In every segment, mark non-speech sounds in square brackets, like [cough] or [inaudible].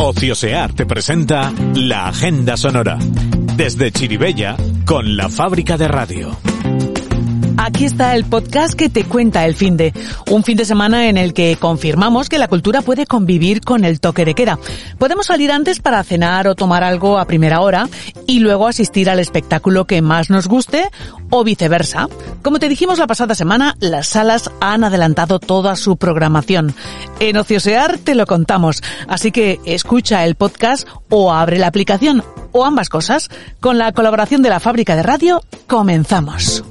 Ociosear te presenta la Agenda Sonora. Desde Chiribella, con la fábrica de radio. Aquí está el podcast que te cuenta el fin de. Un fin de semana en el que confirmamos que la cultura puede convivir con el toque de queda. Podemos salir antes para cenar o tomar algo a primera hora y luego asistir al espectáculo que más nos guste o viceversa. Como te dijimos la pasada semana, las salas han adelantado toda su programación. En Ociosear te lo contamos, así que escucha el podcast o abre la aplicación o ambas cosas. Con la colaboración de la fábrica de radio, comenzamos.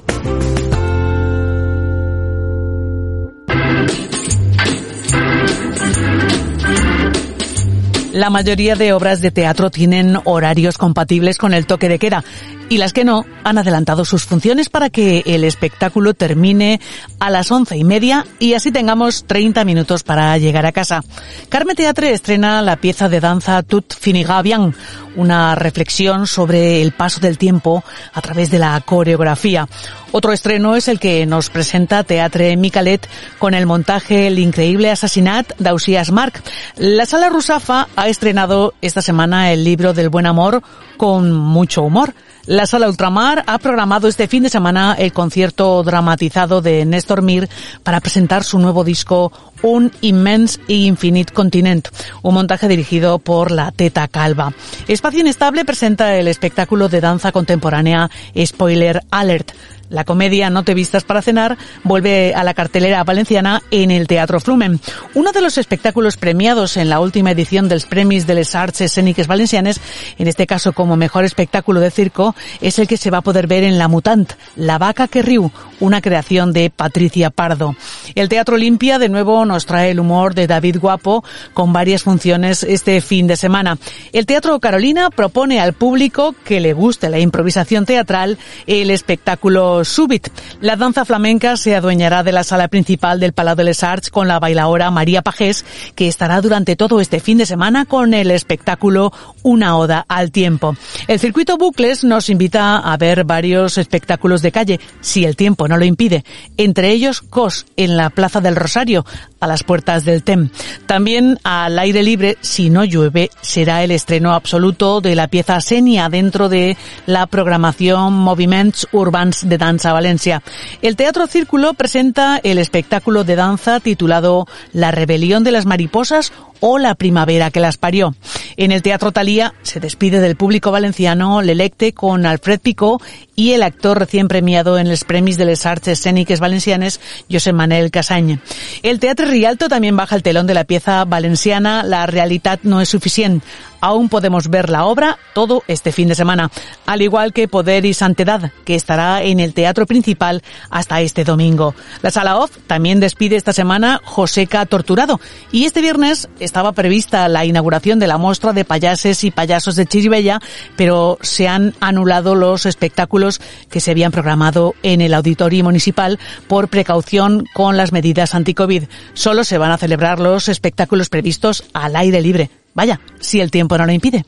La mayoría de obras de teatro tienen horarios compatibles con el toque de queda y las que no han adelantado sus funciones para que el espectáculo termine a las once y media y así tengamos 30 minutos para llegar a casa. Carme Teatre estrena la pieza de danza Tut Finigabian, una reflexión sobre el paso del tiempo a través de la coreografía. Otro estreno es el que nos presenta Teatre Micalet con el montaje El increíble asesinato d'Ausias Marc. La sala Rusafa ha estrenado esta semana el libro del buen amor con mucho humor. La Sala Ultramar ha programado este fin de semana el concierto dramatizado de Néstor Mir para presentar su nuevo disco Un Immense e Infinite Continent, un montaje dirigido por la Teta Calva. Espacio Inestable presenta el espectáculo de danza contemporánea Spoiler Alert. La comedia No te vistas para cenar vuelve a la cartelera valenciana en el Teatro Flumen. Uno de los espectáculos premiados en la última edición dels Premis de les Arts Escéniques Valencianes, en este caso como mejor espectáculo de circo, es el que se va a poder ver en La Mutant, La Vaca que Riu, una creación de Patricia Pardo. El Teatro Olimpia de nuevo nos trae el humor de David Guapo con varias funciones este fin de semana. El Teatro Carolina propone al público que le guste la improvisación teatral el espectáculo Subit. La danza flamenca se adueñará de la sala principal del Palau de les Arts con la bailaora María Pajés, que estará durante todo este fin de semana con el espectáculo Una Oda al Tiempo. El circuito Bucles nos invita a ver varios espectáculos de calle, si el tiempo no lo impide, entre ellos COS en la Plaza del Rosario, a las puertas del TEM. También al aire libre, si no llueve, será el estreno absoluto de la pieza Senia dentro de la programación Moviments Urbans de Danza Valencia. El Teatro Círculo presenta el espectáculo de danza titulado La Rebelión de las Mariposas o La Primavera que las parió. En el Teatro Talía se despide del público valenciano L'Electe con Alfred Picó y el actor recién premiado en los Premis de les Arts Escéniques Valencianes, José Manel Casañ. El Teatre Rialto también baja el telón de la pieza valenciana La Realitat no es suficiente. Aún podemos ver la obra todo este fin de semana, al igual que Poder y Santidad, que estará en el Teatro Principal hasta este domingo. La Sala Off también despide esta semana Joseca Torturado y este viernes estaba prevista la inauguración de la muestra de payases y payasos de Chiribella, pero se han anulado los espectáculos que se habían programado en el auditorio municipal por precaución con las medidas anti-COVID. Solo se van a celebrar los espectáculos previstos al aire libre. Vaya, si el tiempo no lo impide.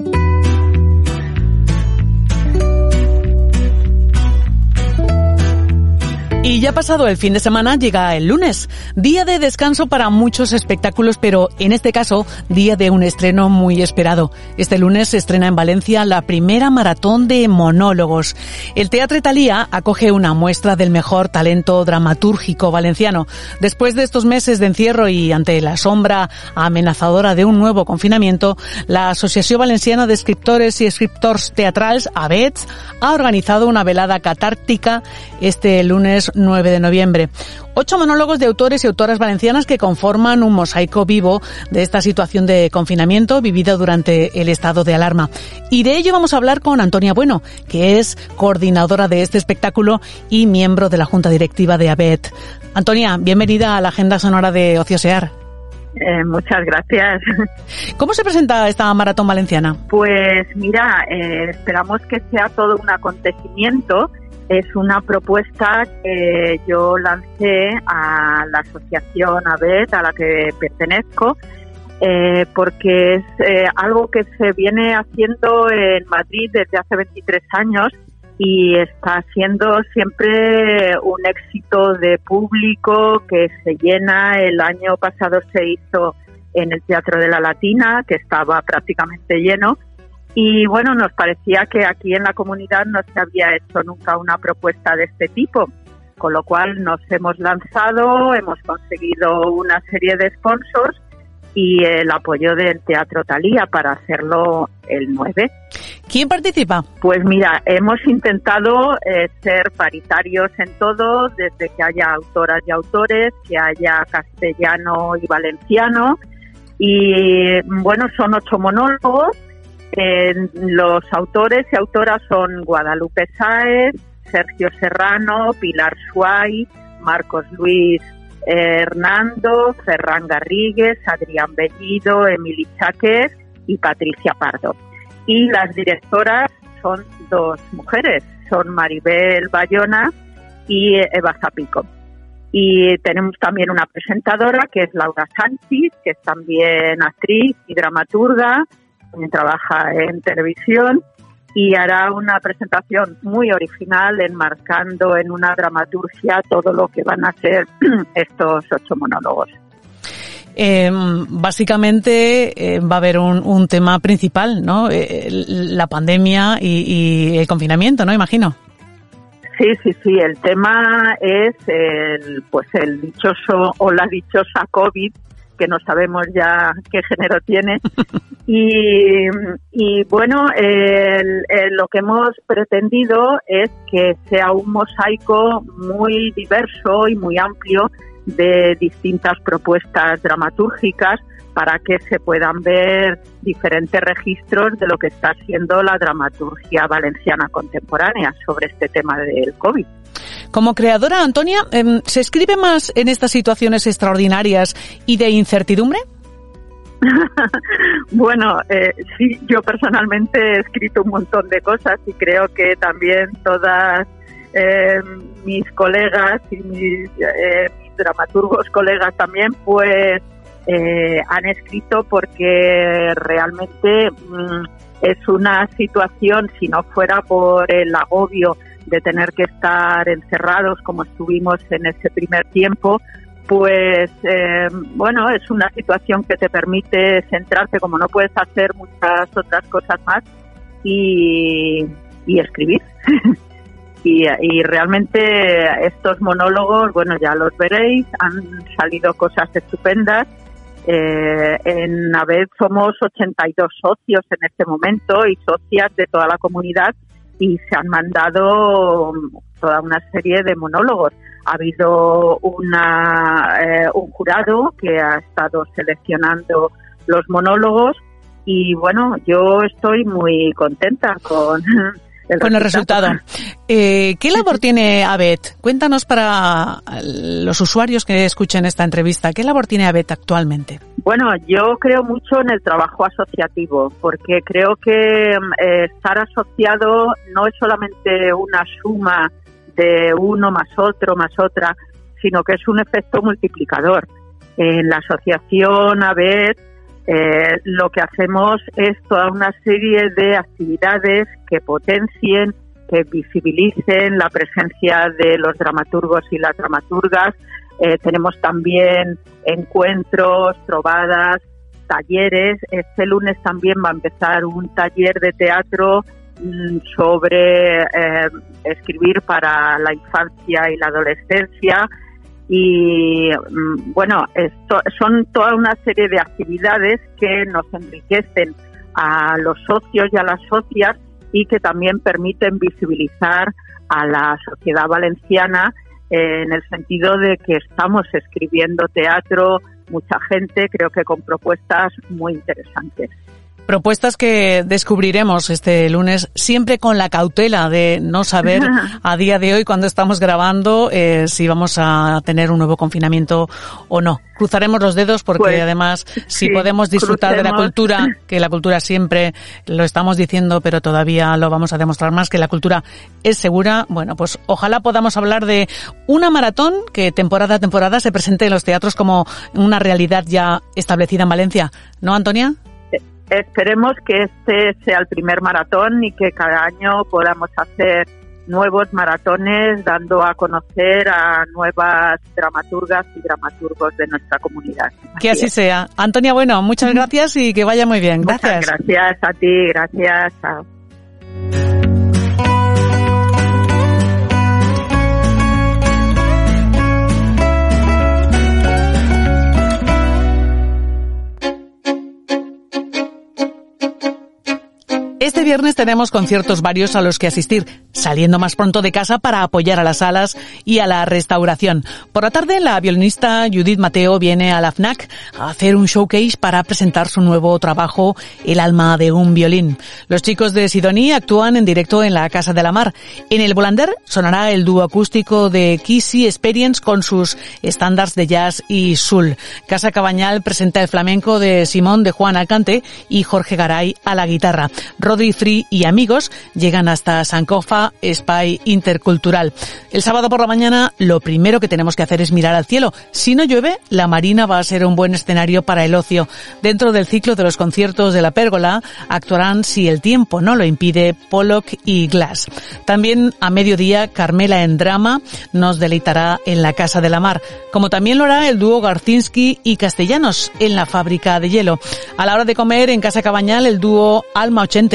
Y ya pasado el fin de semana llega el lunes, día de descanso para muchos espectáculos, pero en este caso, día de un estreno muy esperado. Este lunes se estrena en Valencia la primera maratón de monólogos. El Teatro Italia acoge una muestra del mejor talento dramatúrgico valenciano. Después de estos meses de encierro y ante la sombra amenazadora de un nuevo confinamiento, la Asociación Valenciana de Escritores y Escritores Teatrals, ABETS, ha organizado una velada catártica este lunes 9 de noviembre. Ocho monólogos de autores y autoras valencianas que conforman un mosaico vivo de esta situación de confinamiento vivida durante el estado de alarma. Y de ello vamos a hablar con Antonia Bueno, que es coordinadora de este espectáculo y miembro de la Junta Directiva de ABET. Antonia, bienvenida a la Agenda Sonora de Ociosear. Eh, muchas gracias. [laughs] ¿Cómo se presenta esta maratón valenciana? Pues mira, eh, esperamos que sea todo un acontecimiento. Es una propuesta que yo lancé a la asociación ABET, a la que pertenezco, eh, porque es algo que se viene haciendo en Madrid desde hace 23 años y está siendo siempre un éxito de público que se llena. El año pasado se hizo en el Teatro de la Latina, que estaba prácticamente lleno. Y bueno, nos parecía que aquí en la comunidad no se había hecho nunca una propuesta de este tipo, con lo cual nos hemos lanzado, hemos conseguido una serie de sponsors y el apoyo del Teatro Talía para hacerlo el 9. ¿Quién participa? Pues mira, hemos intentado eh, ser paritarios en todo, desde que haya autoras y autores, que haya castellano y valenciano. Y bueno, son ocho monólogos. Los autores y autoras son Guadalupe Sáez, Sergio Serrano, Pilar Suárez, Marcos Luis Hernando, Ferran Garrigues, Adrián Bellido, Emily Cháquez y Patricia Pardo. Y las directoras son dos mujeres, son Maribel Bayona y Eva Zapico. Y tenemos también una presentadora que es Laura Sánchez, que es también actriz y dramaturga, también trabaja en televisión y hará una presentación muy original enmarcando en una dramaturgia todo lo que van a ser [clears throat] estos ocho monólogos. Eh, básicamente eh, va a haber un, tema principal, ¿no? Eh, la pandemia y, el confinamiento, ¿no? Imagino. Sí, sí, sí. El tema es el, pues el dichoso o la dichosa COVID que no sabemos ya qué género tiene. [laughs] Y, y bueno, lo que hemos pretendido es que sea un mosaico muy diverso y muy amplio de distintas propuestas dramatúrgicas para que se puedan ver diferentes registros de lo que está siendo la dramaturgia valenciana contemporánea sobre este tema del COVID. Como creadora, Antonia, em, ¿se escribe más en estas situaciones extraordinarias y de incertidumbre? [laughs] bueno, eh, sí, yo personalmente he escrito un montón de cosas y creo que también todas eh, mis colegas y mis, eh, dramaturgos colegas también, pues eh, han escrito porque realmente mm, es una situación, si no fuera por el agobio de tener que estar encerrados como estuvimos en ese primer tiempo, pues eh, bueno, es una situación que te permite centrarte como no puedes hacer muchas otras cosas más y, escribir. [laughs] y, y, realmente estos monólogos, bueno, ya los veréis, han salido cosas estupendas. Eh, en AVED somos 82 socios en este momento y socias de toda la comunidad y se han mandado toda una serie de monólogos. Ha habido una, eh, un jurado que ha estado seleccionando los monólogos y bueno, yo estoy muy contenta con con el resultado. Eh, ¿Qué labor tiene ABET? Cuéntanos para los usuarios que escuchen esta entrevista, ¿qué labor tiene ABET actualmente? Bueno, yo creo mucho en el trabajo asociativo, porque creo que eh, estar asociado no es solamente una suma de uno más otro más otra, sino que es un efecto multiplicador. En la asociación ABET eh, lo que hacemos es toda una serie de actividades que potencien, que visibilicen la presencia de los dramaturgos y las dramaturgas. Eh, tenemos también encuentros, trovadas, talleres. Este lunes también va a empezar un taller de teatro mm, sobre eh, escribir para la infancia y la adolescencia y mm, bueno, son toda una serie de actividades que nos enriquecen a los socios y a las socias y que también permiten visibilizar a la sociedad valenciana en el sentido de que estamos escribiendo teatro, mucha gente, creo que con propuestas muy interesantes. Propuestas que descubriremos este lunes, siempre con la cautela de no saber [laughs] a día de hoy, cuando estamos grabando, eh, si vamos a tener un nuevo confinamiento o no. Cruzaremos los dedos porque pues, además, si podemos disfrutar de la cultura, que la cultura siempre lo estamos diciendo, pero todavía lo vamos a demostrar más, que la cultura es segura, bueno, pues ojalá podamos hablar de una maratón que temporada a temporada se presente en los teatros como una realidad ya establecida en Valencia. ¿No, Antonia? Esperemos que este sea el primer maratón y que cada año podamos hacer nuevos maratones dando a conocer a nuevas dramaturgas y dramaturgos de nuestra comunidad. Que así, sea. Antonia, bueno, muchas gracias y que vaya muy bien. Gracias. gracias a ti, gracias. Chao. Viernes tenemos conciertos varios a los que asistir, saliendo más pronto de casa para apoyar a las salas y a la restauración. Por la tarde, la violinista Judith Mateo viene a la FNAC a hacer un showcase para presentar su nuevo trabajo, El alma de un violín. Los chicos de Sidoní actúan en directo en la Casa de la Mar. En el Volander sonará el dúo acústico de Kissy Experience con sus estándares de jazz y soul. Casa Cabañal presenta el flamenco de Simón de Juan Alcante y Jorge Garay a la guitarra. Rodri Y amigos llegan hasta Sankofa Spy Intercultural. El sábado por la mañana lo primero que tenemos que hacer es mirar al cielo. Si no llueve, la marina va a ser un buen escenario para el ocio. Dentro del ciclo de los conciertos de la pérgola actuarán, si el tiempo no lo impide, Pollock y Glass. También a mediodía, Carmela en drama nos deleitará en la Casa de la Mar, como también lo hará el dúo Garcinski y Castellanos en la fábrica de hielo. A la hora de comer en Casa Cabañal, el dúo Alma 80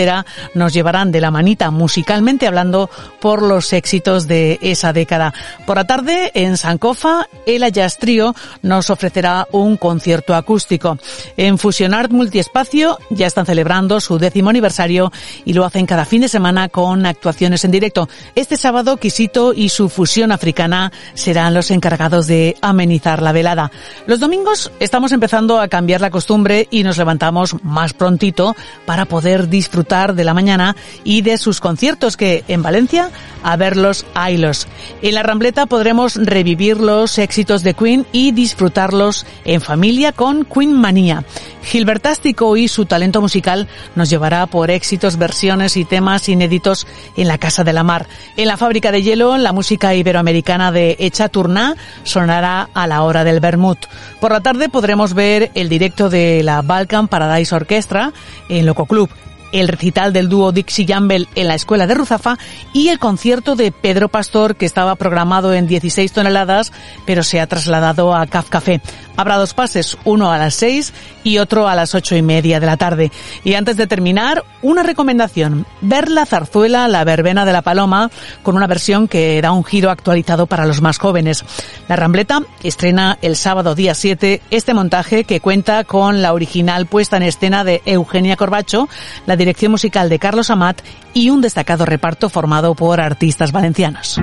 nos llevarán de la manita musicalmente hablando por los éxitos de esa década. Por la tarde, en Sancofa, el Jazz Trio nos ofrecerá un concierto acústico. En Fusionart Multiespacio ya están celebrando su décimo aniversario y lo hacen cada fin de semana con actuaciones en directo. Este sábado, Quisito y su fusión africana serán los encargados de amenizar la velada. Los domingos estamos empezando a cambiar la costumbre y nos levantamos más prontito para poder disfrutar de la mañana y de sus conciertos que en Valencia a verlos haylos. En la Rambleta podremos revivir los éxitos de Queen y disfrutarlos en familia con Queen Manía. Gilbertástico y su talento musical nos llevará por éxitos, versiones y temas inéditos en la Casa de la Mar. En la Fábrica de Hielo, la música iberoamericana de Echa Turná sonará a la hora del Bermud. Por la tarde podremos ver el directo de la Balkan Paradise Orchestra en Loco Club el recital del dúo Dixie Jambel en la Escuela de Ruzafa y el concierto de Pedro Pastor que estaba programado en 16 toneladas pero se ha trasladado a Caf Café. Habrá dos pases, uno a las 6 y otro a las ocho y media de la tarde. Y antes de terminar, una recomendación. Ver la zarzuela La Verbena de la Paloma con una versión que da un giro actualizado para los más jóvenes. La Rambleta estrena el sábado día 7 este montaje que cuenta con la original puesta en escena de Eugenia Corbacho, dirección musical de Carlos Amat y un destacado reparto formado por artistas valencianos.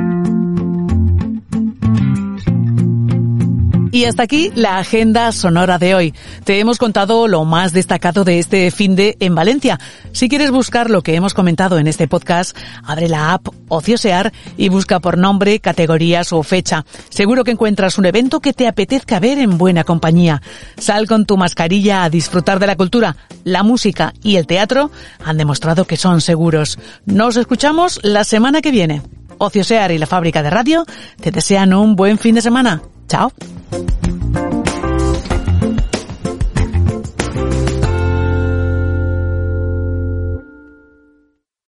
Y hasta aquí la agenda sonora de hoy. Te hemos contado lo más destacado de este fin de en Valencia. Si quieres buscar lo que hemos comentado en este podcast, abre la app Ociosear y busca por nombre, categorías o fecha. Seguro que encuentras un evento que te apetezca ver en buena compañía. Sal con tu mascarilla a disfrutar de la cultura. La música y el teatro han demostrado que son seguros. Nos escuchamos la semana que viene. Ociosear y la fábrica de radio te desean un buen fin de semana. Chao.